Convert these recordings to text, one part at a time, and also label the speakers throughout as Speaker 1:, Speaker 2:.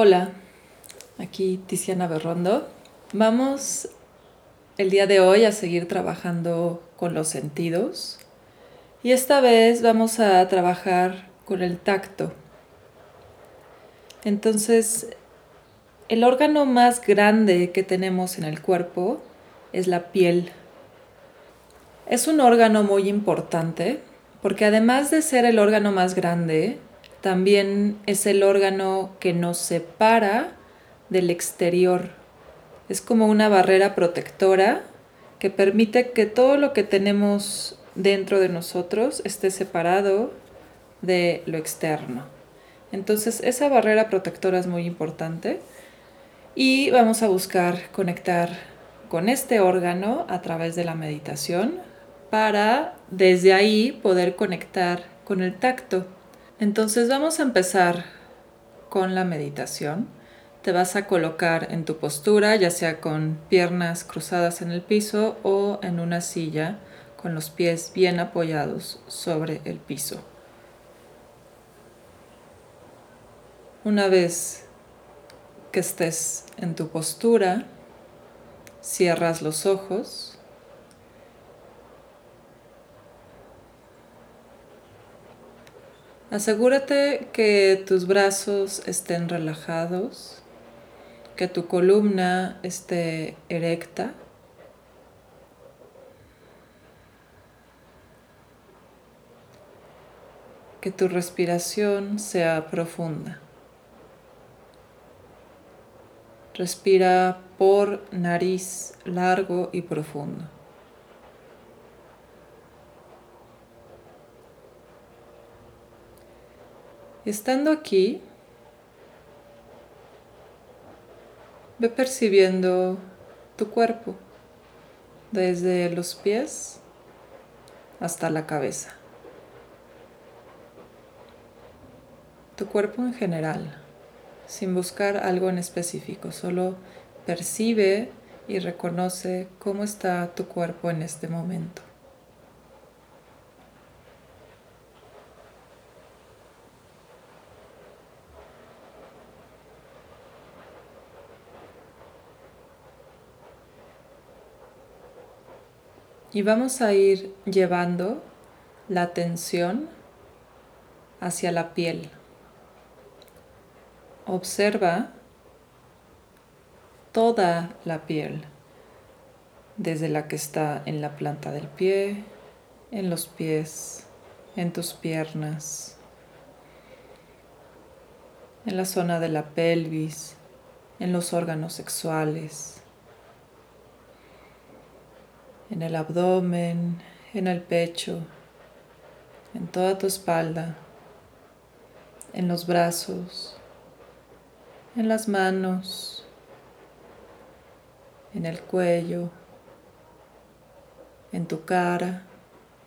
Speaker 1: Hola, aquí Tiziana Berrondo. Vamos el día de hoy a seguir trabajando con los sentidos y esta vez vamos a trabajar con el tacto. Entonces, el órgano más grande que tenemos en el cuerpo es la piel. Es un órgano muy importante porque además de ser el órgano más grande, también es el órgano que nos separa del exterior. Es como una barrera protectora que permite que todo lo que tenemos dentro de nosotros esté separado de lo externo. Entonces esa barrera protectora es muy importante y vamos a buscar conectar con este órgano a través de la meditación para desde ahí poder conectar con el tacto. Entonces vamos a empezar con la meditación. Te vas a colocar en tu postura, ya sea con piernas cruzadas en el piso o en una silla con los pies bien apoyados sobre el piso. Una vez que estés en tu postura, cierras los ojos Asegúrate que tus brazos estén relajados, que tu columna esté erecta. Que tu respiración sea profunda. Respira por nariz largo y profundo. Estando aquí, ve percibiendo tu cuerpo desde los pies hasta la cabeza. Tu cuerpo en general, sin buscar algo en específico, solo percibe y reconoce cómo está tu cuerpo en este momento. Y vamos a ir llevando la atención hacia la piel. Observa toda la piel, desde la que está en la planta del pie, en los pies, en tus piernas, en la zona de la pelvis, en los órganos sexuales en el abdomen, en el pecho, en toda tu espalda, en los brazos, en las manos, en el cuello, en tu cara,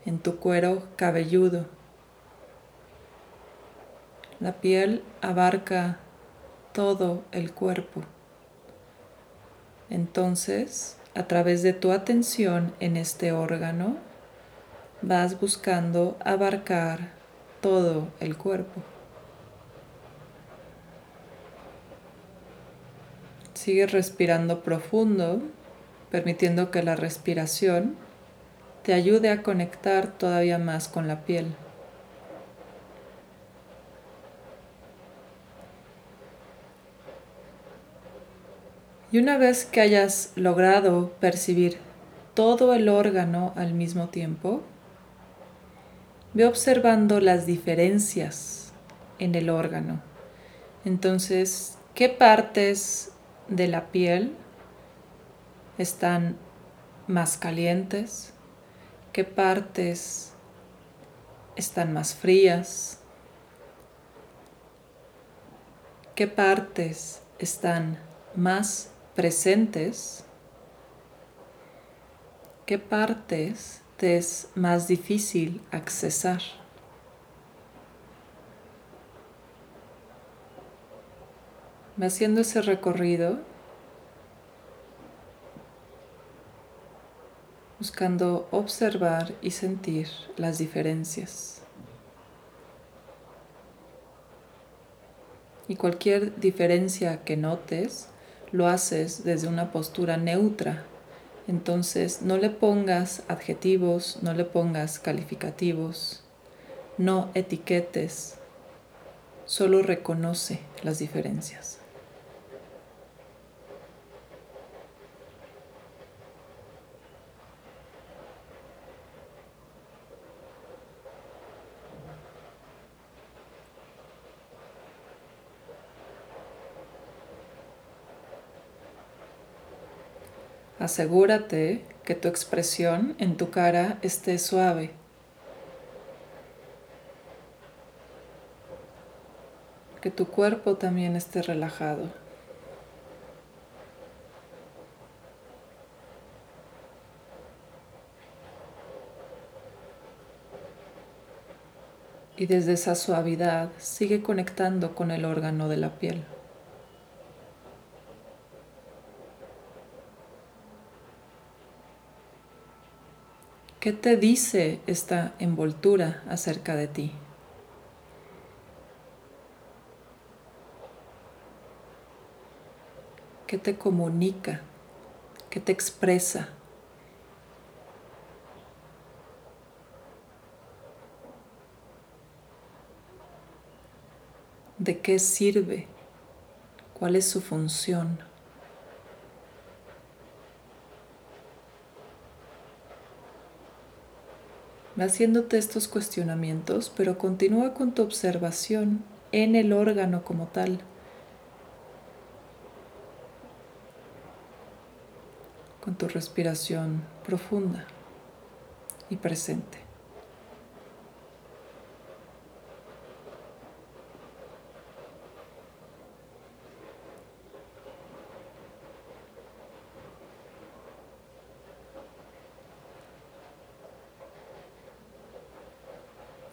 Speaker 1: en tu cuero cabelludo. La piel abarca todo el cuerpo. Entonces, a través de tu atención en este órgano, vas buscando abarcar todo el cuerpo. Sigue respirando profundo, permitiendo que la respiración te ayude a conectar todavía más con la piel. Y una vez que hayas logrado percibir todo el órgano al mismo tiempo, ve observando las diferencias en el órgano. Entonces, ¿qué partes de la piel están más calientes? ¿Qué partes están más frías? ¿Qué partes están más presentes, ¿qué partes te es más difícil accesar? haciendo ese recorrido, buscando observar y sentir las diferencias. Y cualquier diferencia que notes, lo haces desde una postura neutra. Entonces no le pongas adjetivos, no le pongas calificativos, no etiquetes, solo reconoce las diferencias. Asegúrate que tu expresión en tu cara esté suave. Que tu cuerpo también esté relajado. Y desde esa suavidad sigue conectando con el órgano de la piel. ¿Qué te dice esta envoltura acerca de ti? ¿Qué te comunica? ¿Qué te expresa? ¿De qué sirve? ¿Cuál es su función? Haciéndote estos cuestionamientos, pero continúa con tu observación en el órgano como tal. Con tu respiración profunda y presente.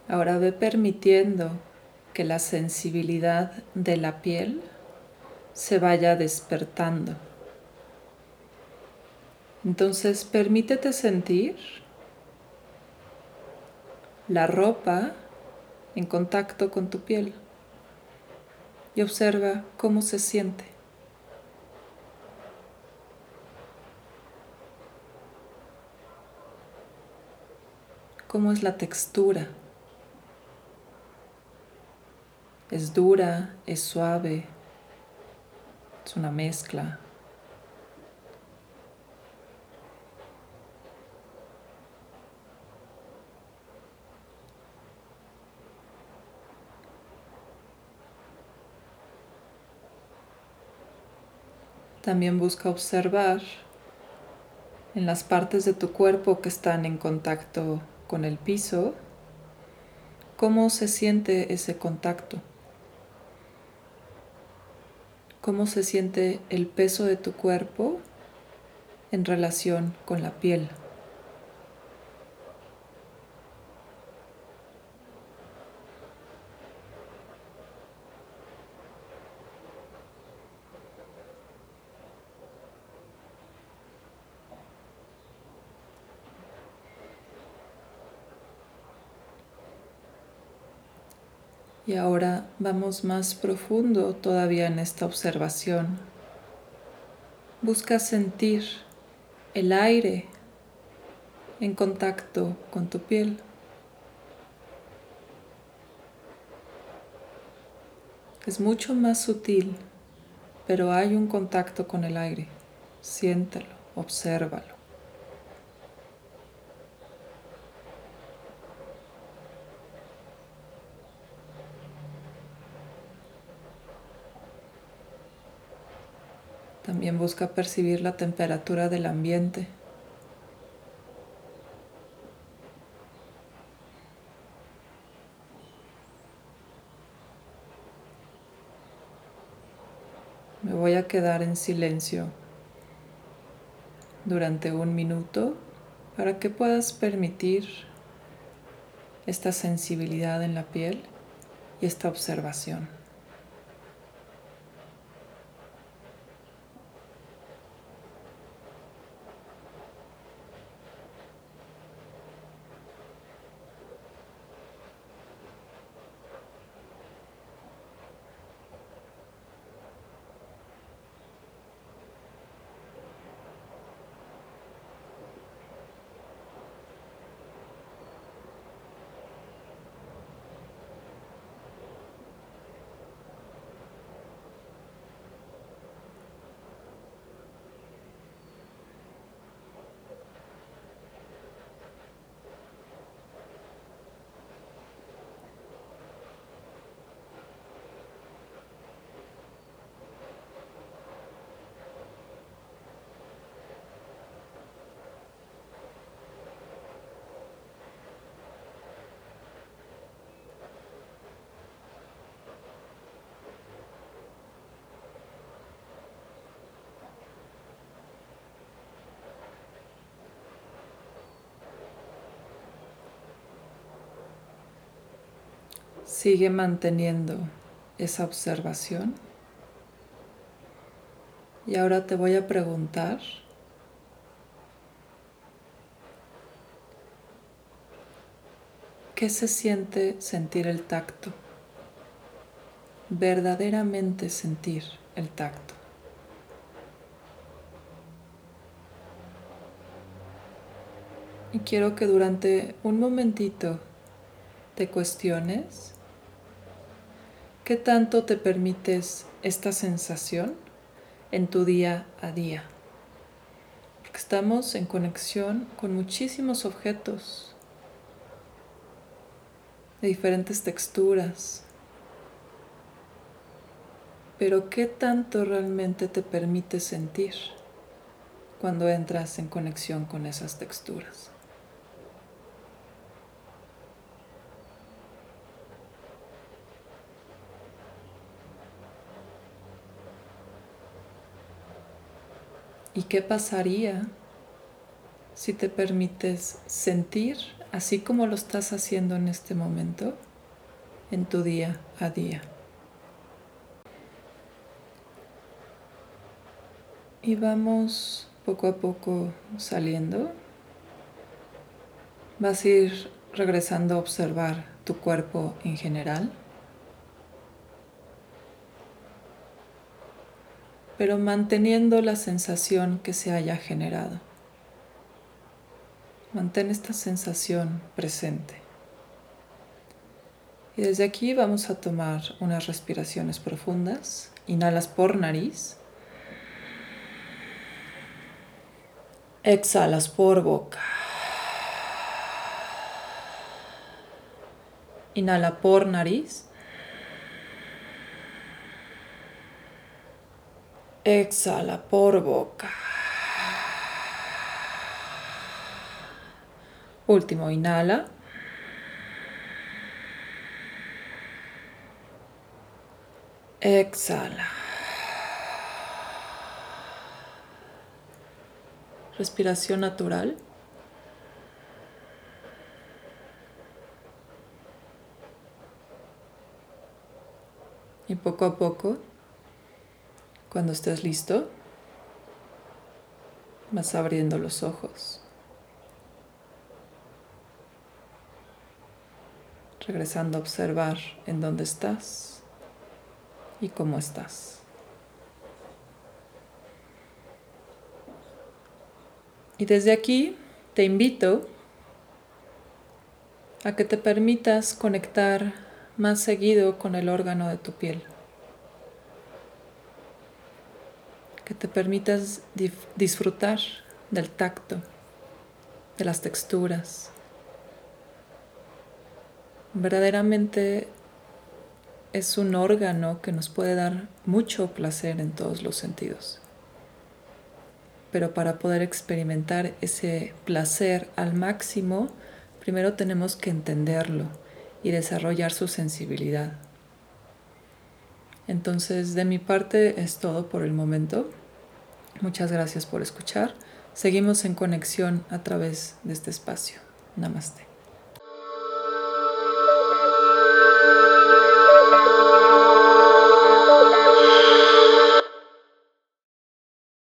Speaker 1: Ahora ve permitiendo que la sensibilidad de la piel se vaya despertando. Entonces permítete sentir la ropa en contacto con tu piel y observa cómo se siente. ¿Cómo es la textura? Es dura, es suave, es una mezcla. También busca observar en las partes de tu cuerpo que están en contacto con el piso, cómo se siente ese contacto cómo se siente el peso de tu cuerpo en relación con la piel. Y ahora vamos más profundo todavía en esta observación. Busca sentir el aire en contacto con tu piel. Es mucho más sutil, pero hay un contacto con el aire. Siéntelo, obsérvalo. También busca percibir la temperatura del ambiente. Me voy a quedar en silencio durante un minuto para que puedas permitir esta sensibilidad en la piel y esta observación. Sigue manteniendo esa observación. Y ahora te voy a preguntar ¿Qué se siente sentir el tacto? Verdaderamente sentir el tacto. Y quiero que durante un momentito te cuestiones qué tanto te permites esta sensación en tu día a día. Porque estamos en conexión con muchísimos objetos de diferentes texturas. Pero ¿qué tanto realmente te permite sentir cuando entras en conexión con esas texturas? ¿Y qué pasaría si te permites sentir así como lo estás haciendo en este momento en tu día a día? Y vamos poco a poco saliendo. Vas a ir regresando a observar tu cuerpo en general. Pero manteniendo la sensación que se haya generado. Mantén esta sensación presente. Y desde aquí vamos a tomar unas respiraciones profundas. Inhalas por nariz. Exhalas por boca. Inhala por nariz. Exhala por boca. Último, inhala. Exhala. Respiración natural. Y poco a poco cuando estés listo, vas abriendo los ojos. Regresando a observar en dónde estás y cómo estás. Y desde aquí te invito a que te permitas conectar más seguido con el órgano de tu piel. Que te permitas disfrutar del tacto, de las texturas. Verdaderamente es un órgano que nos puede dar mucho placer en todos los sentidos. Pero para poder experimentar ese placer al máximo, primero tenemos que entenderlo y desarrollar su sensibilidad. Entonces, de mi parte es todo por el momento. Muchas gracias por escuchar. Seguimos en conexión a través de este espacio. Namaste.